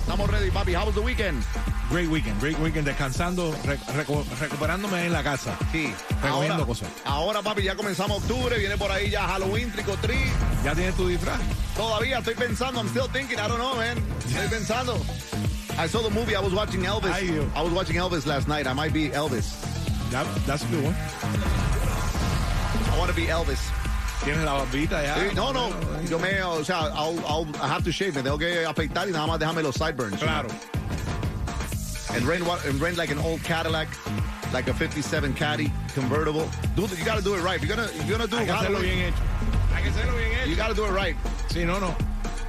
Estamos ready, papi. How was the weekend? Great weekend, great weekend, descansando, re- recu- recuperándome en la casa. Sí. Recogiendo Ahora, cosas. ahora, papi, ya comenzamos octubre. Viene por ahí ya Halloween, Treat. ¿Ya tienes tu disfraz? Todavía estoy pensando. I'm still thinking. I don't know, man. Estoy pensando. I saw the movie. I was watching Elvis. Ay. I was watching Elvis last night. I might be Elvis. That's a good one. I want to be Elvis. Tienes la barbita ya. Sí, no, no. Yo me, o sea, I'll, I'll, I have to shave. Me tengo que afeitar y nada más déjame los sideburns. Claro. And rent, and rent like an old Cadillac, like a 57 Caddy convertible. Do, you got to do it right. You're gonna, you're gonna do Hay que hacerlo bien hecho. Hay que hacerlo bien you hecho. got to do it right. Sí, no, no.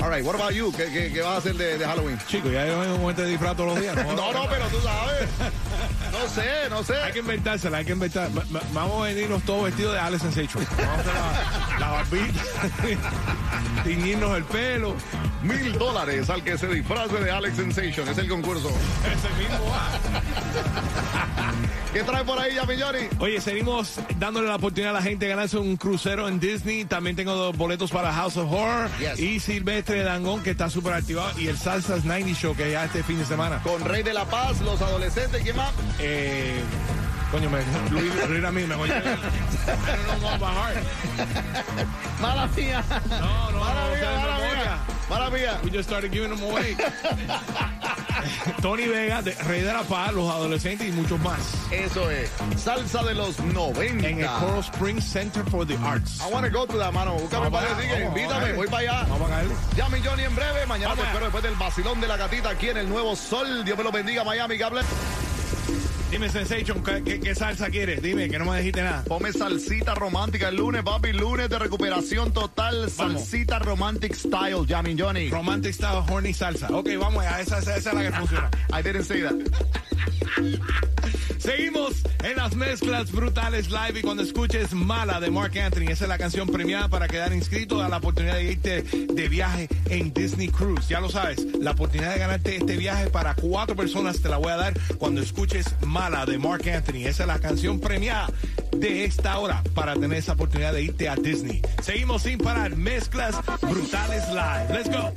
All right, what about you? ¿Qué, qué, qué vas a hacer de, de Halloween? Chico, ya yo vengo con este disfraz todos los días. No, no, pero tú sabes. No sé, no sé. Hay que inventársela, hay que inventar. Va- va- Vamos a venirnos todos vestidos de Alex Sensation. Vamos a hacer la, la barbita, tiñirnos el pelo. Mil dólares al que se disfrace de Alex Sensation. Es el concurso. Ese mismo va. ¿Qué trae por ahí, Yami Johnny? Oye, seguimos dándole la oportunidad a la gente de ganarse un crucero en Disney. También tengo dos boletos para House of Horror Yes. y Silvestre Dangón, que está súper activado, y el Salsas 90 Show, que ya este fin de semana. Con Rey de la Paz, los adolescentes, ¿quién más? Eh, coño, me, Luis, Luis Ramírez, I don't know by heart. Mala mía. No, no, Mala no, mía, no, no, mala no, mía. Mía. We just started giving them away. Tony Vega, de- Rey de la Paz, los adolescentes y muchos más. Eso es. Salsa de los 90. En el Coral Springs Center for the Arts. I want to go to that, mano. Búscame Vamos para decir invítame. Voy para allá. Vamos a caerle. Yami Johnny en breve. Mañana te Vamos espero después del vacilón de la gatita aquí en el Nuevo Sol. Dios me lo bendiga, Miami. Que hable. Dime, Sensation, ¿qué, qué- qué salsa quieres? Dime, que no me dijiste nada. Ponme salsita romántica el lunes, papi. Lunes de recuperación total. Vamos. Salsita romantic style, Yami Johnny. Romantic Style Horny Salsa. Ok, vamos allá. Esa, esa, esa es la que funciona. I didn't say that. Seguimos en las mezclas brutales live y cuando escuches Mala de Mark Anthony, esa es la canción premiada para quedar inscrito a la oportunidad de irte de viaje en Disney Cruise. Ya lo sabes, la oportunidad de ganarte este viaje para cuatro personas te la voy a dar cuando escuches Mala de Mark Anthony. Esa es la canción premiada de esta hora para tener esa oportunidad de irte a Disney. Seguimos sin parar, mezclas brutales live. Let's go.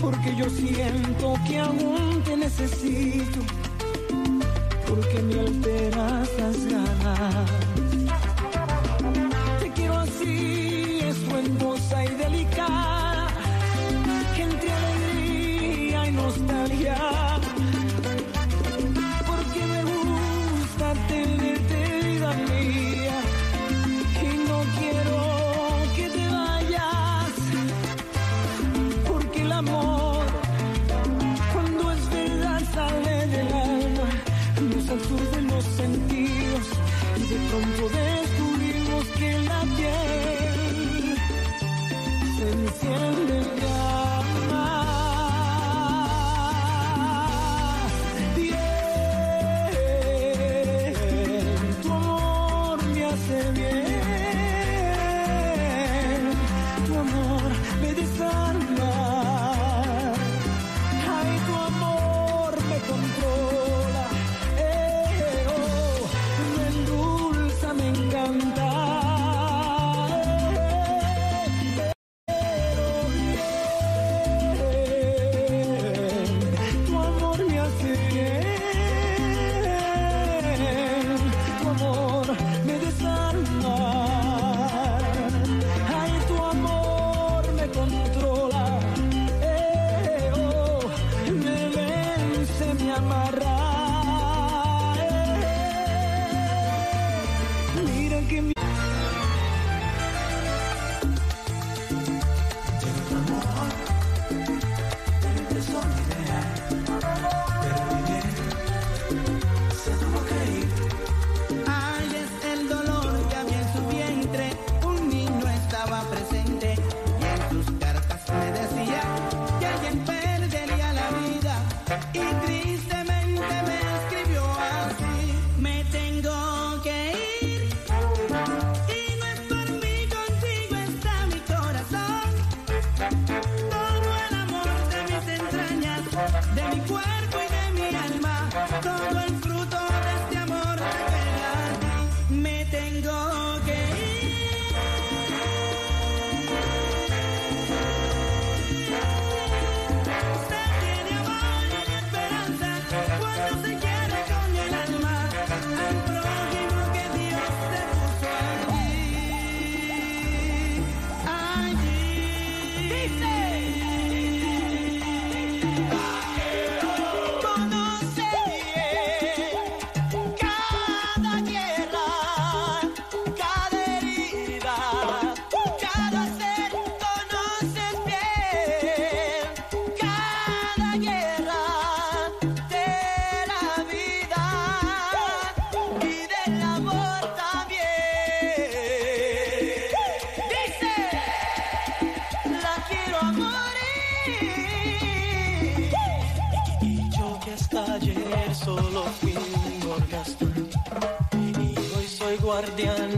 Porque yo siento que aún te necesito, porque me alteras las ganas.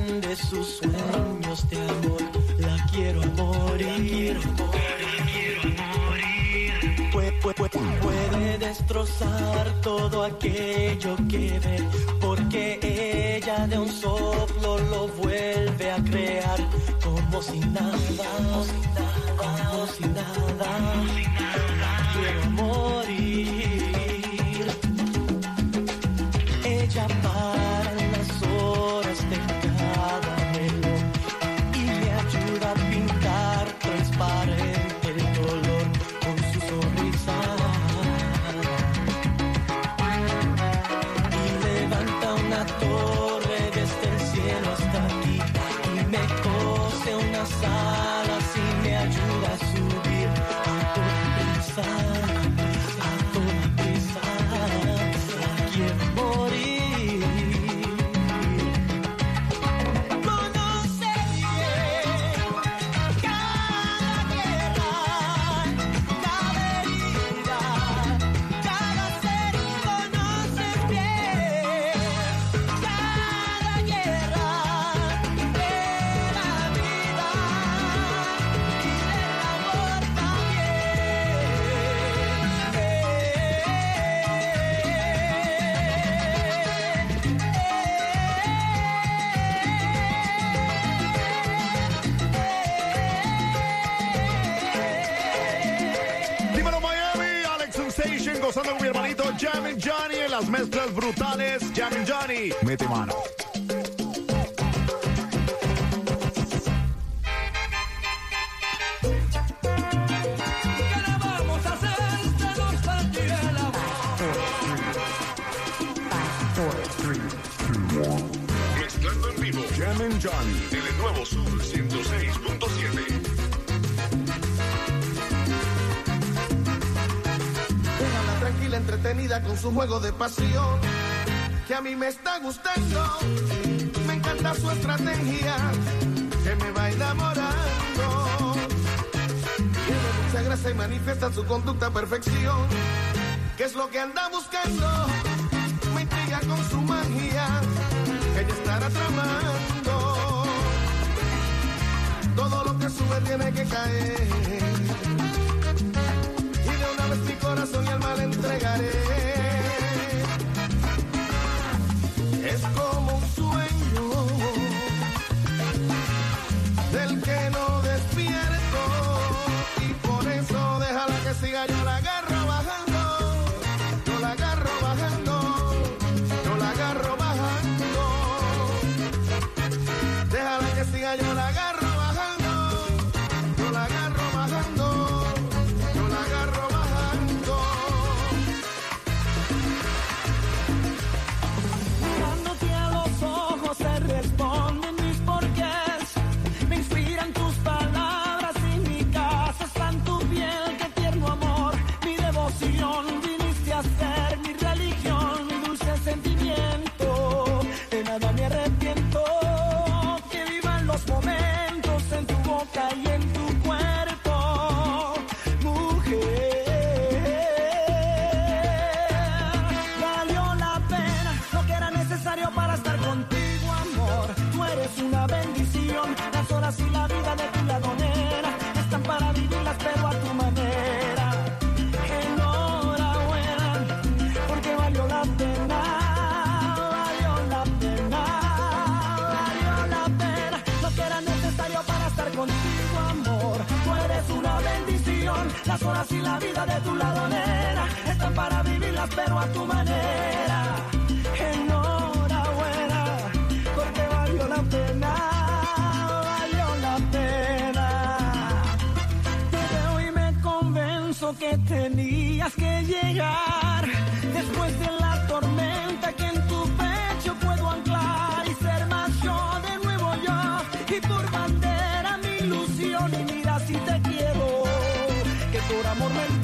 De sus sueños de amor. La quiero a morir. Pue- pue- pue- Puede destrozar todo aquello que ve Porque ella de un soplo lo vuelve a crear Como si nada, como si nada, como si nada mezclas brutales. Jammin' Johnny, mete mano. Entretenida con su juego de pasión. Que a mí me está gustando. Me encanta su estrategia. Que me va enamorando. Tiene mucha gracia y manifiesta su conducta a perfección. ¿Qué es lo que anda buscando? Me intriga con su magia. Ella estará tramando. Todo lo que sube tiene que caer. Corazón y alma le entregaré. Es como un sueño del que no despierto. Y por eso déjala que siga, yo la agarro vida de tu lado, nena, están para vivirlas, pero a tu manera. Enhorabuena, porque valió la pena, valió la pena. Te veo y me convenzo que tenías que llegar después de la tormenta que en tu pecho puedo anclar y ser más yo de nuevo yo y por bandera mi ilusión y mira si te quiero que por amor me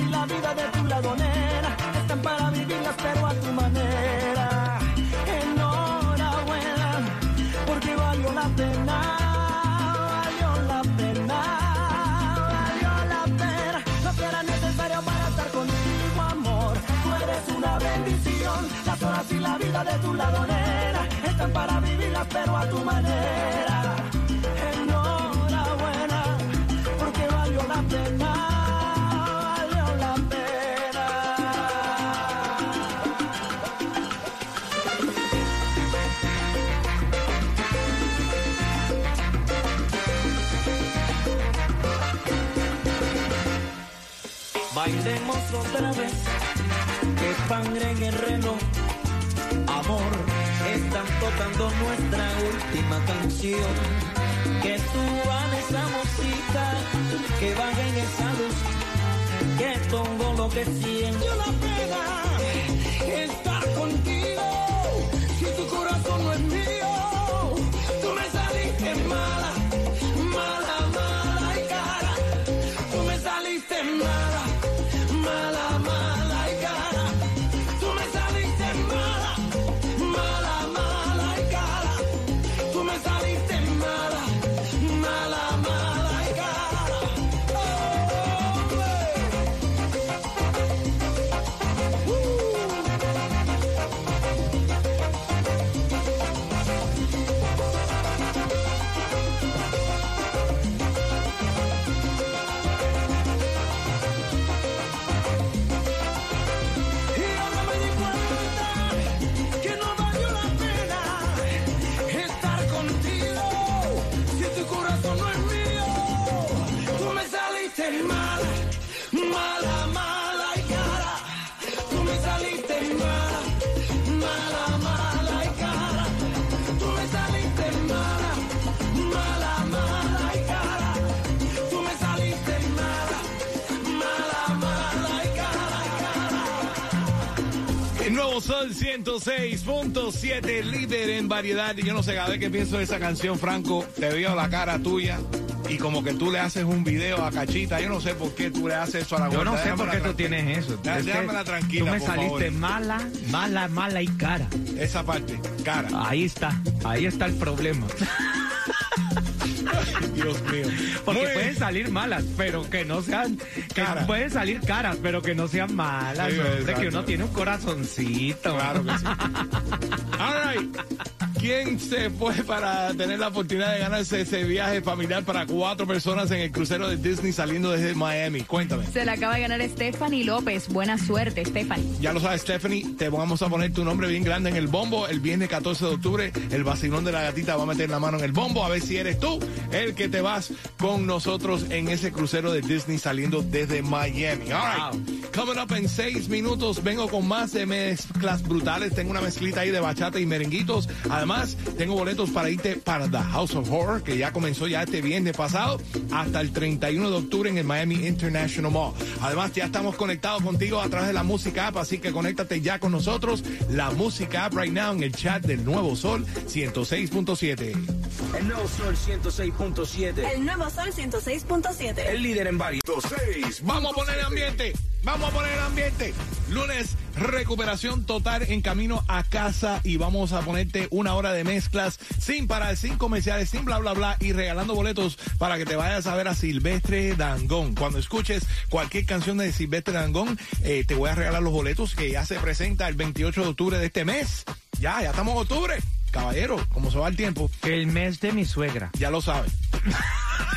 y la vida de tu lado nena están para vivirlas pero a tu manera. Enhorabuena porque valió la pena valió la pena valió la pena. Que era necesario para estar contigo amor. Tú eres una bendición las horas y la vida de tu lado nena están para vivirlas pero a tu manera. Enhorabuena porque valió la pena Otra vez, que sangre en el reloj. Amor, están tocando nuestra última canción. Que suban esa música, que bajen esa luz, que todo lo que siento la pena El nuevo Sol 106.7, líder en variedad. Y yo no sé, cada vez que pienso en esa canción, Franco, te veo la cara tuya. Y como que tú le haces un video a Cachita, yo no sé por qué tú le haces eso a la Yo no sé por qué tú tienes eso. Dé- Es Déjamela tranquila, Tú me por saliste favor. mala, mala, mala y cara. Esa parte, cara. Ahí está, ahí está el problema. Dios mío. Porque Muy- pueden salir malas, pero que no sean. Que pueden salir caras, pero que no sean malas. Sí, hombre, que uno tiene un corazoncito. Claro que sí. All right. ¿Quién se fue para tener la oportunidad de ganarse ese viaje familiar para cuatro personas en el crucero de Disney saliendo desde Miami? Cuéntame. Se la acaba de ganar Stephanie López. Buena suerte, Stephanie. Ya lo sabes, Stephanie, te vamos a poner tu nombre bien grande en el bombo. El viernes 14 de octubre, el vacilón de la gatita va a meter la mano en el bombo a ver si eres tú el que te vas con nosotros en ese crucero de Disney saliendo desde Miami. All right. Coming up en seis minutos, vengo con más de mezclas brutales. Tengo una mezclita ahí de bachata y merenguitos. Además, tengo boletos para irte para The House of Horror, que ya comenzó ya este viernes pasado, hasta el 31 de octubre en el Miami International Mall. Además, ya estamos conectados contigo a través de la música app, así que conéctate ya con nosotros. La música app right now en el chat del Nuevo Sol 106.7. El nuevo Sol 106.7. El nuevo Sol 106.7. El líder en varios. Vamos a poner ambiente. Vamos a poner ambiente. Lunes, recuperación total en camino a casa y vamos a ponerte una hora de mezclas sin parar, sin comerciales, sin bla, bla, bla y regalando boletos para que te vayas a ver a Silvestre Dangón. Cuando escuches cualquier canción de Silvestre Dangón, eh, te voy a regalar los boletos que ya se presenta el 28 de octubre de este mes. Ya, ya estamos en octubre. Caballero, como se va el tiempo, El mes de mi suegra. ya lo sabes.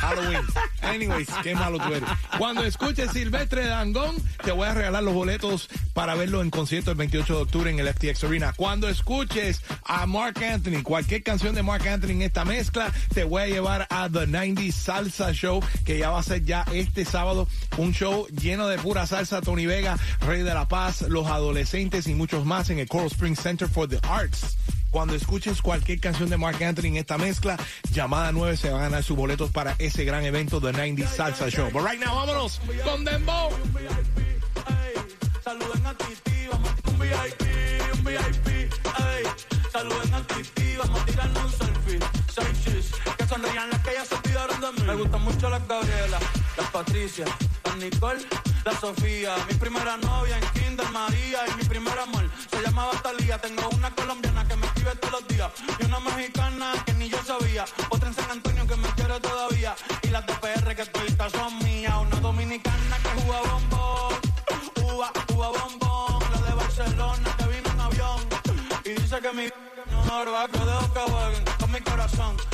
Halloween. Anyways, qué malo tú eres. Cuando escuches Silvestre Dangón, te voy a regalar los boletos para verlo en concierto el 28 de octubre en el FTX Arena. Cuando escuches a Mark Anthony, cualquier canción de Mark Anthony en esta mezcla, te voy a llevar a The 90 Salsa Show, que ya va a ser ya este sábado un show lleno de pura salsa. Tony Vega, Rey de la Paz, los adolescentes y muchos más en el Coral Springs Center for the Arts. Cuando escuches cualquier canción de Mark Anthony en esta mezcla, llamada 9 se van a ganar sus boletos para ese gran evento The 90 Salsa Show. But right now, vámonos con Dembow. Saluden a Titi, vamos un VIP, un VIP, ey. Saluden a Titi, vamos a tirarle un selfie. Seis que sonrían las que ya se olvidaron de mí. Me gustan mucho las Gabriela, las Patricia, las Nicole, la Sofía. Mi primera novia en Kinder María y mi primer amor se llamaba Talía. Tengo una colombiana que me escribe todos los días y una mexicana que ni yo sabía. Otra en San Antonio que me quiere todavía y las de PR que todavía son mías. Una dominicana que juega bombón. Uva, uva bombón, la de Barcelona que vino en avión y dice que mi no va dejo que con mi corazón.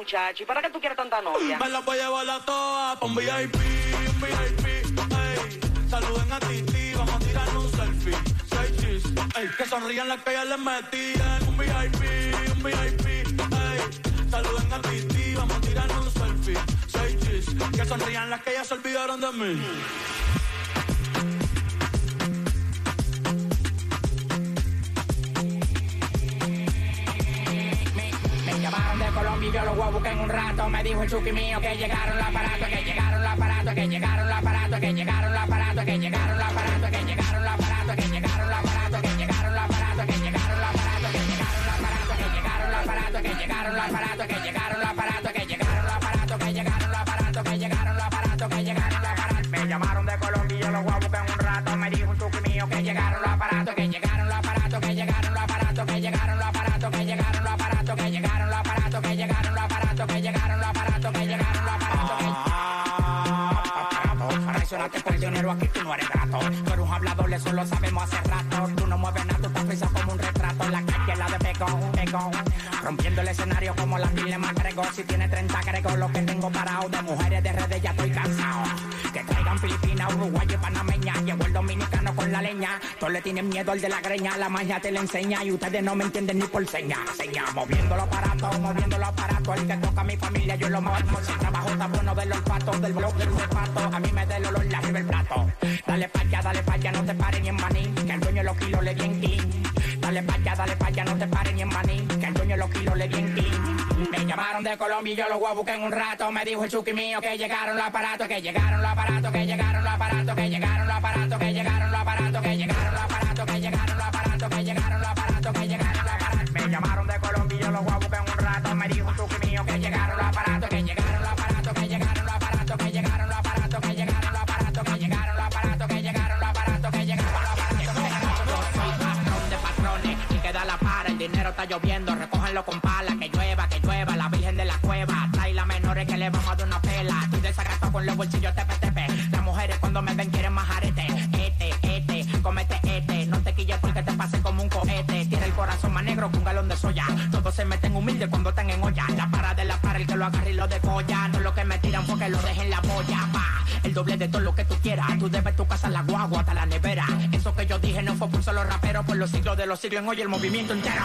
Muchacho, ¿y para qué tú quieres tanta novia? Me la voy a llevar a pa' un VIP, un VIP, ey. Saluden a Titi, vamos a tirar un selfie. Seis chis, ey. Que sonrían las que ya les metían. Un VIP, un VIP, ey. Saluden a Titi, vamos a tirar un selfie. Seis chis, que sonrían las que ya se olvidaron de mí. Buscar en un rato. Me dijo el chuki mío que llegaron los aparatos, que llegaron los aparatos, que llegaron los aparatos, que llegaron los aparatos, que llegaron los aparatos, que llegaron los aparatos, que llegaron los aparatos, que llegaron los aparatos, que llegaron los aparatos, que llegaron los aparatos, que llegaron los aparatos, que llegaron los aparatos, que llegaron los aparatos, Dinero, aquí tú no eres grato. Tú eres un hablador, eso lo sabemos hace rato. Tú no mueves nada, tú estás prisa como un retrato. La calle, la de pegón, pegón. Rompiendo el escenario como la pile más. Si tiene 30 grego, lo que tengo parado. De mujeres de redes ya estoy la leña. Todos le tienen miedo al de la greña. La magia te la enseña y ustedes no me entienden ni por seña. Seña, moviendo los aparatos, moviendo los aparatos. El que toca a mi familia, yo lo muevo. Si trabajo está bueno del olfato, del blog del zapato. A mí me da el olor la arriba el plato. Dale pa' allá, dale pa' allá, no te pares ni en maní. Que el dueño los kilos le bien clean. Dale pa' allá, dale pa' allá, no te pares ni en maní. Que el dueño de los kilos le bien clean. Me llamaron de Colombia y yo los voy a buscar en un rato. Me dijo el chuki mío que llegaron los aparatos, que llegaron los aparatos, que llegaron los aparatos, que llegaron los aparatos, que llegaron los aparatos, que llegaron los aparatos, que llegaron los aparatos, que llegaron los aparatos, que llegaron los aparatos. Me llamaron de Colombia y yo los voy a buscar en un rato. Está lloviendo, recójanlo con pala, que llueva, que llueva. La virgen de la cueva, trae las menores que le vamos a dar una pela. Estoy desagrado con los bolsillos tepe tepe. Las mujeres cuando me ven quieren más arete. Este, este, comete este. No te quilles porque te pasen como un cohete. Tiene el corazón más negro que un galón de soya. Todos se meten humildes cuando están en olla. La para de la para, el que lo agarre y lo decolla. No lo que me tiran porque lo dejen la boya. Pa, el doble de todo lo que tú quieras. Tú debes tu casa, la guagua, hasta la nevera. Eso que yo dije no fue por solo rapero, por los siglos de los siglos en hoy el movimiento entero.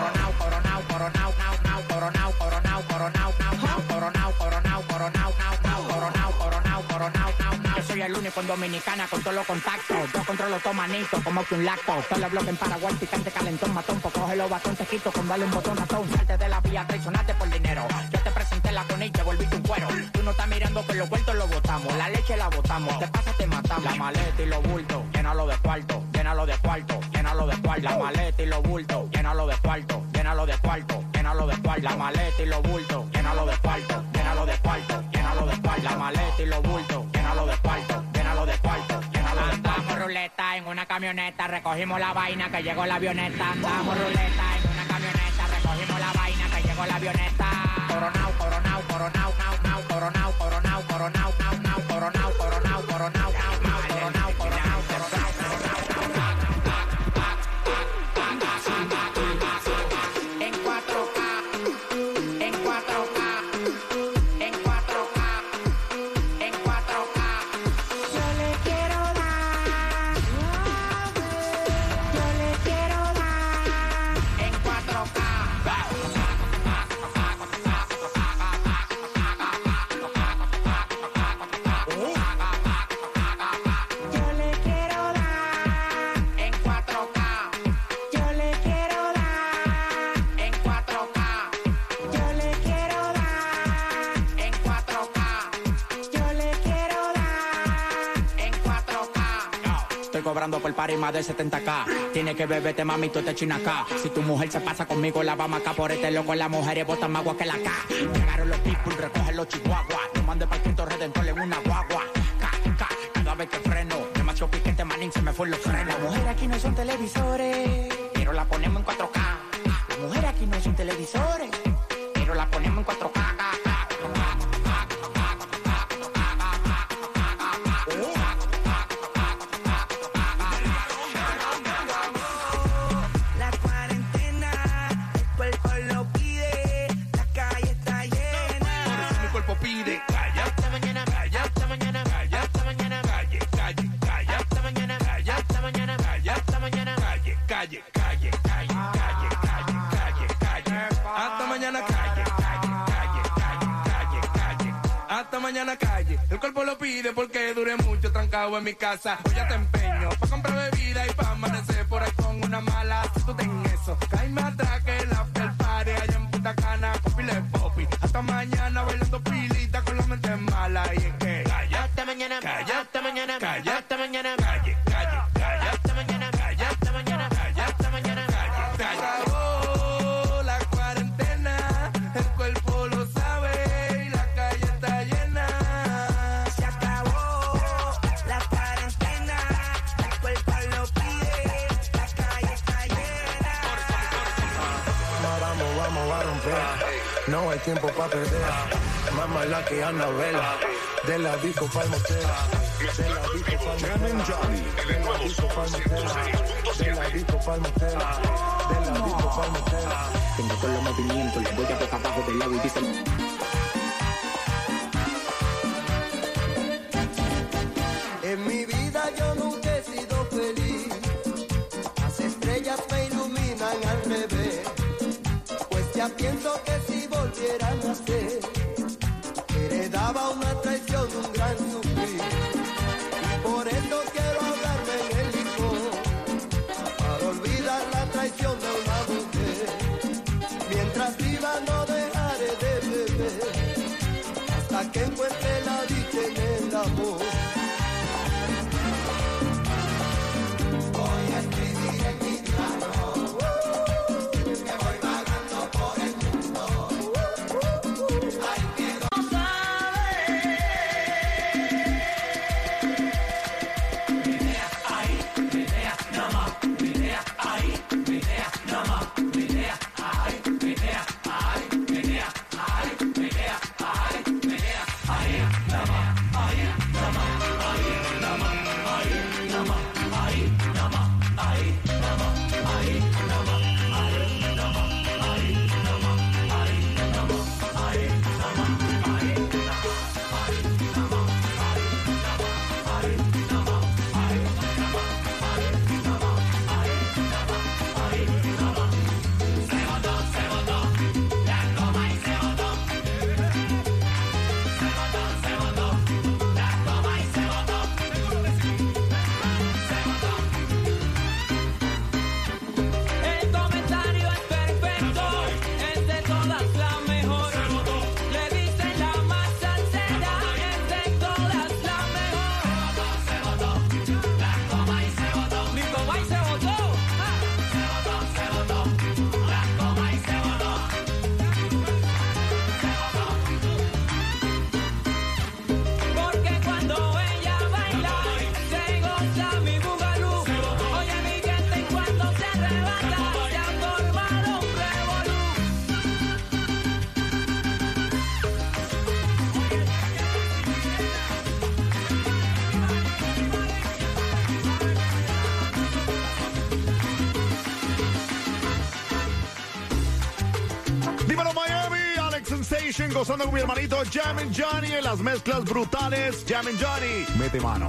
El único en Dominicana con todos los contactos. Yo controlo todo manito, como que un lacto. Todos los bloques en Paraguay, picante, calentón, matón. Pues coge los batón, te quito con darle un botón ratón. Salte de la vía, traicionate por dinero. Yo te presenté la con y te volviste un cuero. Tú no estás mirando que los vueltos lo botamos. La leche la botamos. Te pasa, te matamos. La maleta y los bultos, llénalo de cuarto, llénalo de cuarto, llénalo de cuarto. La maleta y los bultos, llénalo de cuarto, llénalo de cuarto, llénalo de cuarto. La maleta y los bultos, llénalo de cuarto, llénalo de cuarto, llénalo de cuarto. La maleta y los bultos, ruleta en una camioneta, recogimos la vaina que llegó la avioneta. Andamos ruleta en una camioneta, recogimos la vaina que llegó la avioneta. Coronao, coronao, coronao, nao, nao, coronao, coronao, coronao, nao, nao, coronao, coronao, coronao, Estoy cobrando por par y más de 70k. Tiene que beberte, mami, tú te china acá. Si tu mujer se pasa conmigo, la vamos acá por este loco. Las mujeres botan más agua que la K. Llegaron los people, recogen los chihuahuas. No mande para el quinto redentor en una guagua. Ca, ca, cada vez que freno. Demasiado piquete, manín, se me fue los frenos. Las mujeres aquí no son televisores, porque duré mucho trancado en mi casa. Hoy ya te empeño pa' comprar bebida y pa' amanecer por ahí con una mala. Si tú No hay tiempo para perder. Más mala que Anabela. De la disco pa'l motel. De la disco pa'l motel. De la disco pa'l motel. De la disco pa'l motel. De la disco pa'l motel. Tengo todos los movimientos, voy a tocar abajo del lado y dicen. En mi vida yo nunca he sido feliz. Las estrellas me iluminan al revés. Pues ya pienso que si volvieran a ser, heredaba una traición, un gran sufrir. Por eso quiero hablarme en el licor, para olvidar la traición de una mujer. Mientras viva no dejaré de beber, hasta que encuentre la dicha en el amor. Gozando con mi hermanito Jam Johnny en las mezclas brutales. Jam Johnny, mete mano.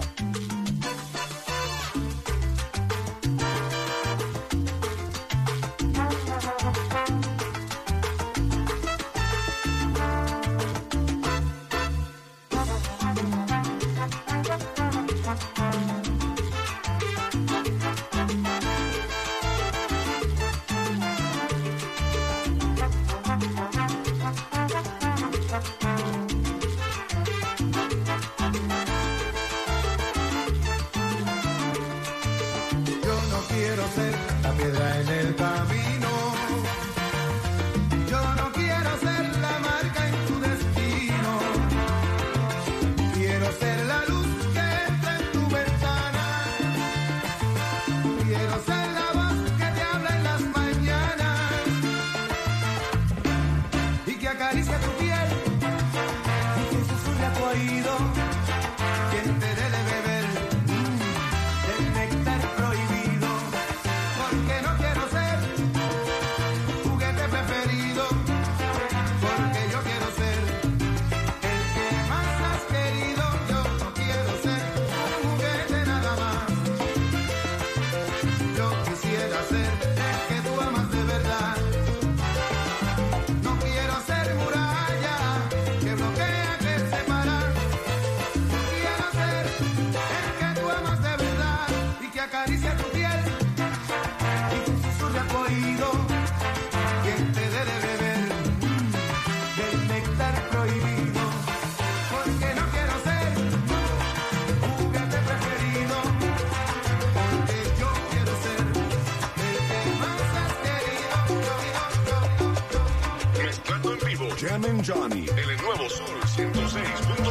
Johnny. El nuevo Sol 106.7.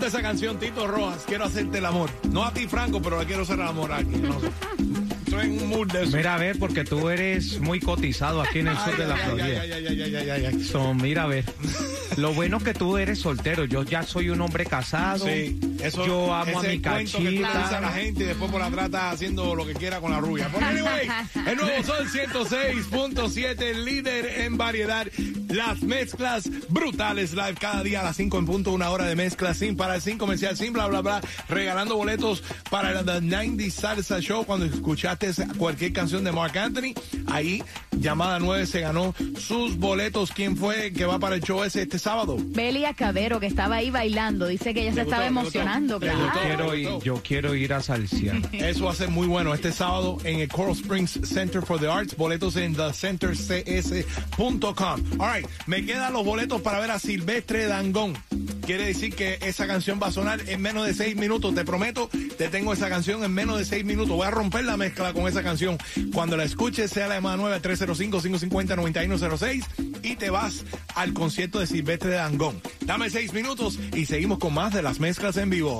encanta esa canción, Tito Rojas. Quiero hacerte el amor. No a ti, Franco, pero le quiero hacer el amor aquí. No. Estoy en un mood de eso. Mira, a ver, porque tú eres muy cotizado aquí en el sur de la Florida. So, mira, a ver. Lo bueno es que tú eres soltero. Yo ya soy un hombre casado. Sí, eso, Yo amo a mi cuento que tú a la cachita. gente y después por atrás está haciendo lo que quiera con la rubia. Pero anyway, el nuevo Sol 106.7, líder en variedad. Las mezclas brutales live cada día a las 5 en punto, una hora de mezcla sin parar, sin comercial, sin bla, bla, bla. Regalando boletos para el The 90 Salsa Show. Cuando escuchaste cualquier canción de Mark Anthony, ahí, llamada 9 se ganó sus boletos. ¿Quién fue que va para el show ese este sábado? Belia Cabero, que estaba ahí bailando, dice que ella se ¿Le estaba emocionando. claro. gustó? Quiero ir, yo quiero ir a salsear. Eso va a ser muy bueno este sábado en el Coral Springs Center for the Arts. Boletos en thecentercs.com. All right, me quedan los boletos para ver a Silvestre Dangón, quiere decir que esa canción va a sonar en menos de seis minutos. Te prometo, te tengo esa canción en menos de seis minutos. Voy a romper la mezcla con esa canción. Cuando la escuches, sea la llamada 9 305-550-9106 y te vas al concierto de Silvestre Dangón. Dame seis minutos y seguimos con más de las mezclas en vivo.